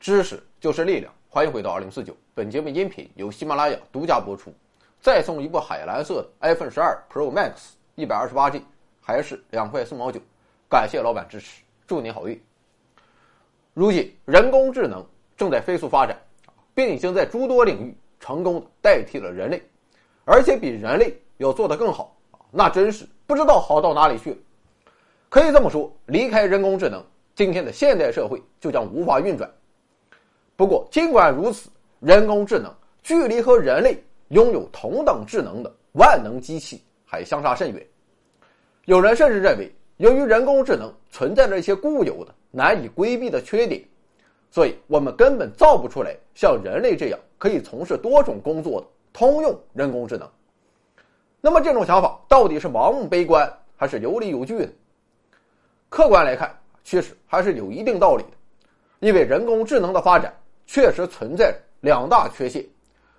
知识就是力量，欢迎回到二零四九。本节目音频由喜马拉雅独家播出。再送一部海蓝色的 iPhone 十二 Pro Max，一百二十八 G，还是两块四毛九。感谢老板支持，祝您好运。如今，人工智能正在飞速发展，并已经在诸多领域成功代替了人类，而且比人类要做得更好那真是不知道好到哪里去了。可以这么说，离开人工智能，今天的现代社会就将无法运转。不过，尽管如此，人工智能距离和人类拥有同等智能的万能机器还相差甚远。有人甚至认为，由于人工智能存在着一些固有的、难以规避的缺点，所以我们根本造不出来像人类这样可以从事多种工作的通用人工智能。那么，这种想法到底是盲目悲观，还是有理有据的？客观来看，确实还是有一定道理的，因为人工智能的发展。确实存在两大缺陷，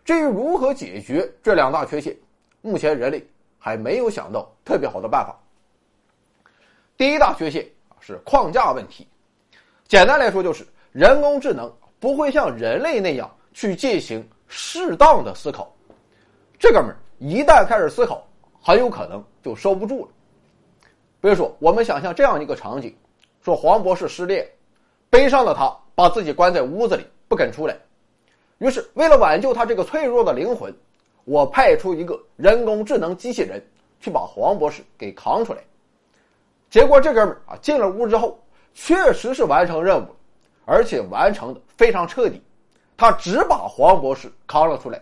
至于如何解决这两大缺陷，目前人类还没有想到特别好的办法。第一大缺陷是框架问题，简单来说就是人工智能不会像人类那样去进行适当的思考，这哥们儿一旦开始思考，很有可能就收不住了。比如说，我们想象这样一个场景：说黄博士失恋，悲伤的他把自己关在屋子里。不肯出来，于是为了挽救他这个脆弱的灵魂，我派出一个人工智能机器人去把黄博士给扛出来。结果这哥们儿啊进了屋之后，确实是完成任务，而且完成的非常彻底。他只把黄博士扛了出来，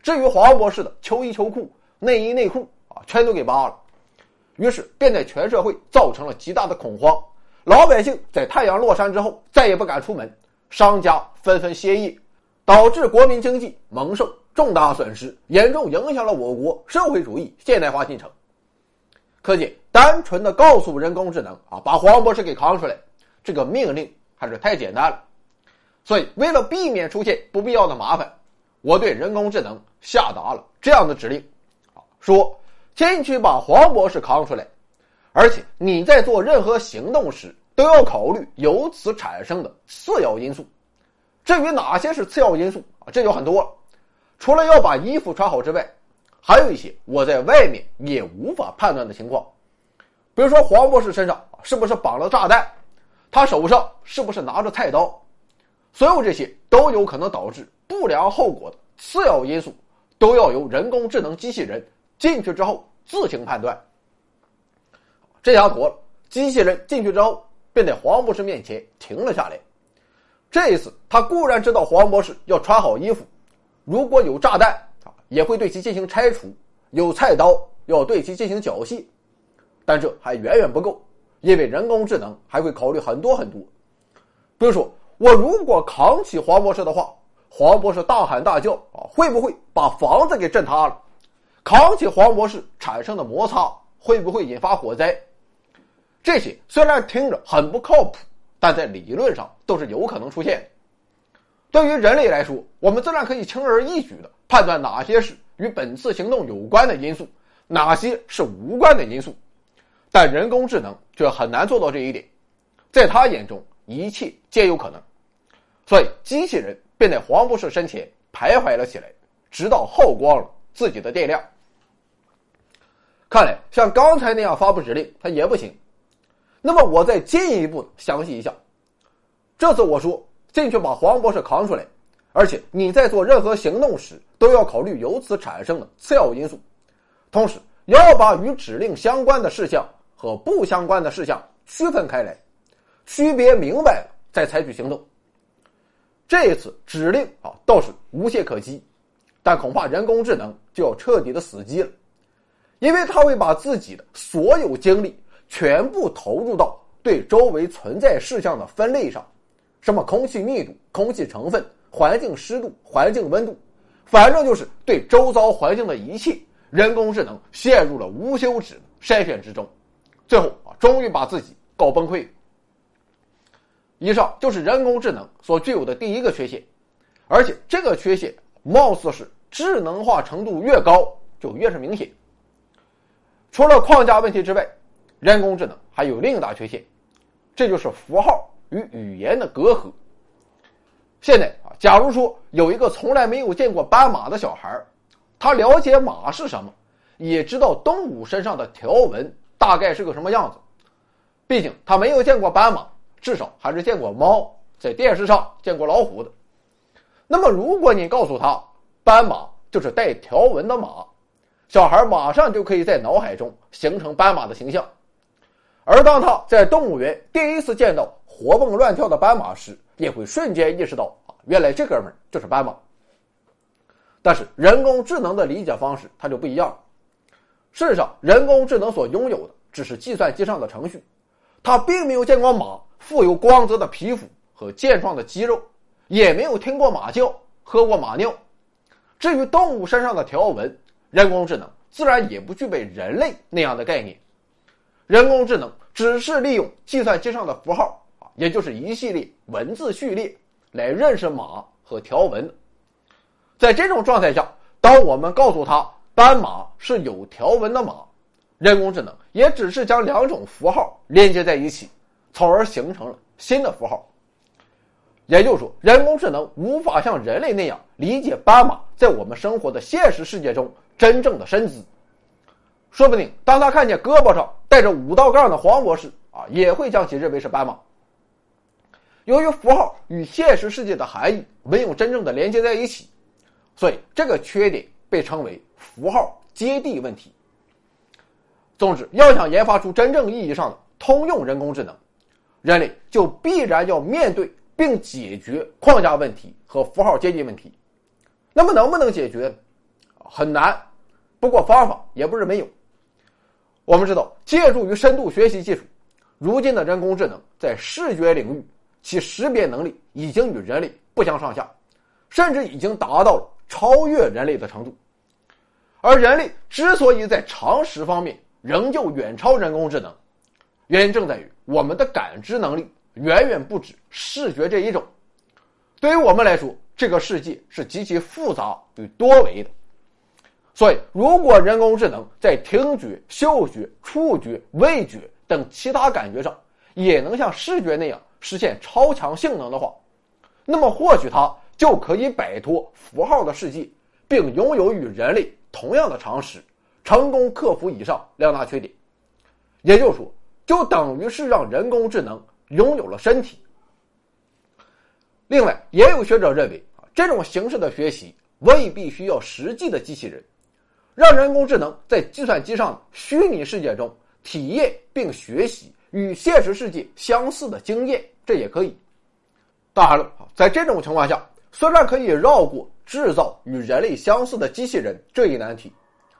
至于黄博士的秋衣秋裤、内衣内裤啊，全都给扒了。于是便在全社会造成了极大的恐慌，老百姓在太阳落山之后再也不敢出门。商家纷纷歇业，导致国民经济蒙受重大损失，严重影响了我国社会主义现代化进程。可见，单纯的告诉人工智能啊，把黄博士给扛出来，这个命令还是太简单了。所以，为了避免出现不必要的麻烦，我对人工智能下达了这样的指令：啊，说进去把黄博士扛出来，而且你在做任何行动时。都要考虑由此产生的次要因素。至于哪些是次要因素啊，这就很多了。除了要把衣服穿好之外，还有一些我在外面也无法判断的情况。比如说黄博士身上是不是绑了炸弹，他手上是不是拿着菜刀，所有这些都有可能导致不良后果的次要因素，都要由人工智能机器人进去之后自行判断。这下妥了，机器人进去之后。便在黄博士面前停了下来。这一次，他固然知道黄博士要穿好衣服，如果有炸弹啊，也会对其进行拆除；有菜刀，要对其进行缴械。但这还远远不够，因为人工智能还会考虑很多很多。比如说，我如果扛起黄博士的话，黄博士大喊大叫啊，会不会把房子给震塌了？扛起黄博士产生的摩擦，会不会引发火灾？这些虽然听着很不靠谱，但在理论上都是有可能出现的。对于人类来说，我们自然可以轻而易举的判断哪些是与本次行动有关的因素，哪些是无关的因素，但人工智能却很难做到这一点。在他眼中，一切皆有可能，所以机器人便在黄博士身前徘徊了起来，直到耗光了自己的电量。看来像刚才那样发布指令，它也不行。那么我再进一步详细一下，这次我说进去把黄博士扛出来，而且你在做任何行动时都要考虑由此产生的次要因素，同时要把与指令相关的事项和不相关的事项区分开来，区别明白了再采取行动。这一次指令啊倒是无懈可击，但恐怕人工智能就要彻底的死机了，因为它会把自己的所有精力。全部投入到对周围存在事项的分类上，什么空气密度、空气成分、环境湿度、环境温度，反正就是对周遭环境的一切，人工智能陷入了无休止的筛选之中，最后啊，终于把自己搞崩溃。以上就是人工智能所具有的第一个缺陷，而且这个缺陷貌似是智能化程度越高就越是明显。除了框架问题之外。人工智能还有另一大缺陷，这就是符号与语言的隔阂。现在啊，假如说有一个从来没有见过斑马的小孩他了解马是什么，也知道动物身上的条纹大概是个什么样子，毕竟他没有见过斑马，至少还是见过猫，在电视上见过老虎的。那么，如果你告诉他斑马就是带条纹的马，小孩马上就可以在脑海中形成斑马的形象。而当他在动物园第一次见到活蹦乱跳的斑马时，也会瞬间意识到啊，原来这哥们儿就是斑马。但是人工智能的理解方式它就不一样了。事实上，人工智能所拥有的只是计算机上的程序，它并没有见过马富有光泽的皮肤和健壮的肌肉，也没有听过马叫、喝过马尿。至于动物身上的条纹，人工智能自然也不具备人类那样的概念。人工智能只是利用计算机上的符号啊，也就是一系列文字序列来认识马和条纹。在这种状态下，当我们告诉他斑马是有条纹的马，人工智能也只是将两种符号连接在一起，从而形成了新的符号。也就是说，人工智能无法像人类那样理解斑马在我们生活的现实世界中真正的身姿。说不定，当他看见胳膊上带着五道杠的黄博士啊，也会将其认为是斑马。由于符号与现实世界的含义没有真正的连接在一起，所以这个缺点被称为符号接地问题。总之，要想研发出真正意义上的通用人工智能，人类就必然要面对并解决框架问题和符号接地问题。那么，能不能解决？很难，不过方法也不是没有。我们知道，借助于深度学习技术，如今的人工智能在视觉领域，其识别能力已经与人类不相上下，甚至已经达到了超越人类的程度。而人类之所以在常识方面仍旧远超人工智能，原因正在于我们的感知能力远远不止视觉这一种。对于我们来说，这个世界是极其复杂与多维的。所以，如果人工智能在听觉、嗅觉、触觉、味觉等其他感觉上也能像视觉那样实现超强性能的话，那么或许它就可以摆脱符号的世界，并拥有与人类同样的常识，成功克服以上两大缺点。也就是说，就等于是让人工智能拥有了身体。另外，也有学者认为啊，这种形式的学习未必需要实际的机器人。让人工智能在计算机上的虚拟世界中体验并学习与现实世界相似的经验，这也可以。当然了，在这种情况下，虽然可以绕过制造与人类相似的机器人这一难题，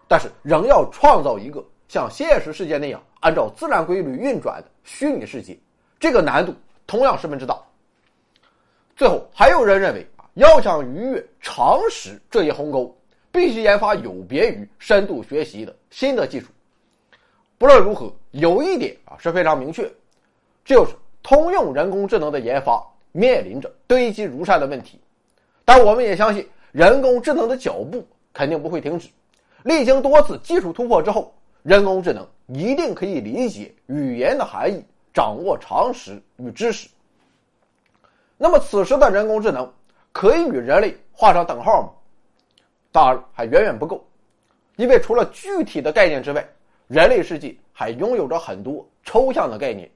但是仍要创造一个像现实世界那样按照自然规律运转的虚拟世界，这个难度同样十分之大。最后，还有人认为啊，要想逾越常识这一鸿沟。必须研发有别于深度学习的新的技术。不论如何，有一点啊是非常明确，就是通用人工智能的研发面临着堆积如山的问题。但我们也相信，人工智能的脚步肯定不会停止。历经多次技术突破之后，人工智能一定可以理解语言的含义，掌握常识与知识。那么，此时的人工智能可以与人类画上等号吗？当然还远远不够，因为除了具体的概念之外，人类世界还拥有着很多抽象的概念，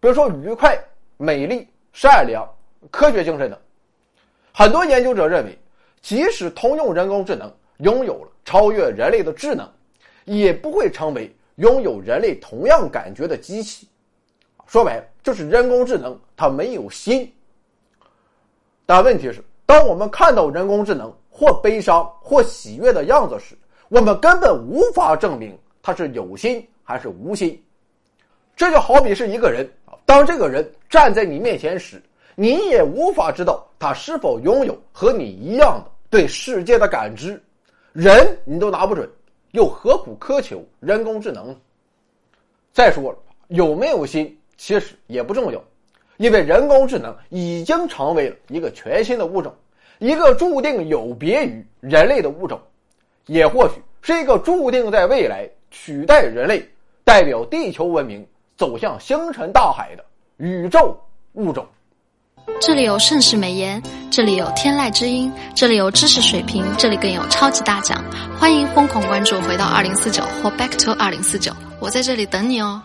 比如说愉快、美丽、善良、科学精神等。很多研究者认为，即使通用人工智能拥有了超越人类的智能，也不会成为拥有人类同样感觉的机器。说白了，就是人工智能它没有心。但问题是，当我们看到人工智能，或悲伤或喜悦的样子时，我们根本无法证明他是有心还是无心。这就好比是一个人啊，当这个人站在你面前时，你也无法知道他是否拥有和你一样的对世界的感知。人你都拿不准，又何苦苛求人工智能？再说了，有没有心其实也不重要，因为人工智能已经成为了一个全新的物种。一个注定有别于人类的物种，也或许是一个注定在未来取代人类、代表地球文明走向星辰大海的宇宙物种。这里有盛世美颜，这里有天籁之音，这里有知识水平，这里更有超级大奖。欢迎疯狂关注，回到二零四九或 Back to 二零四九，我在这里等你哦。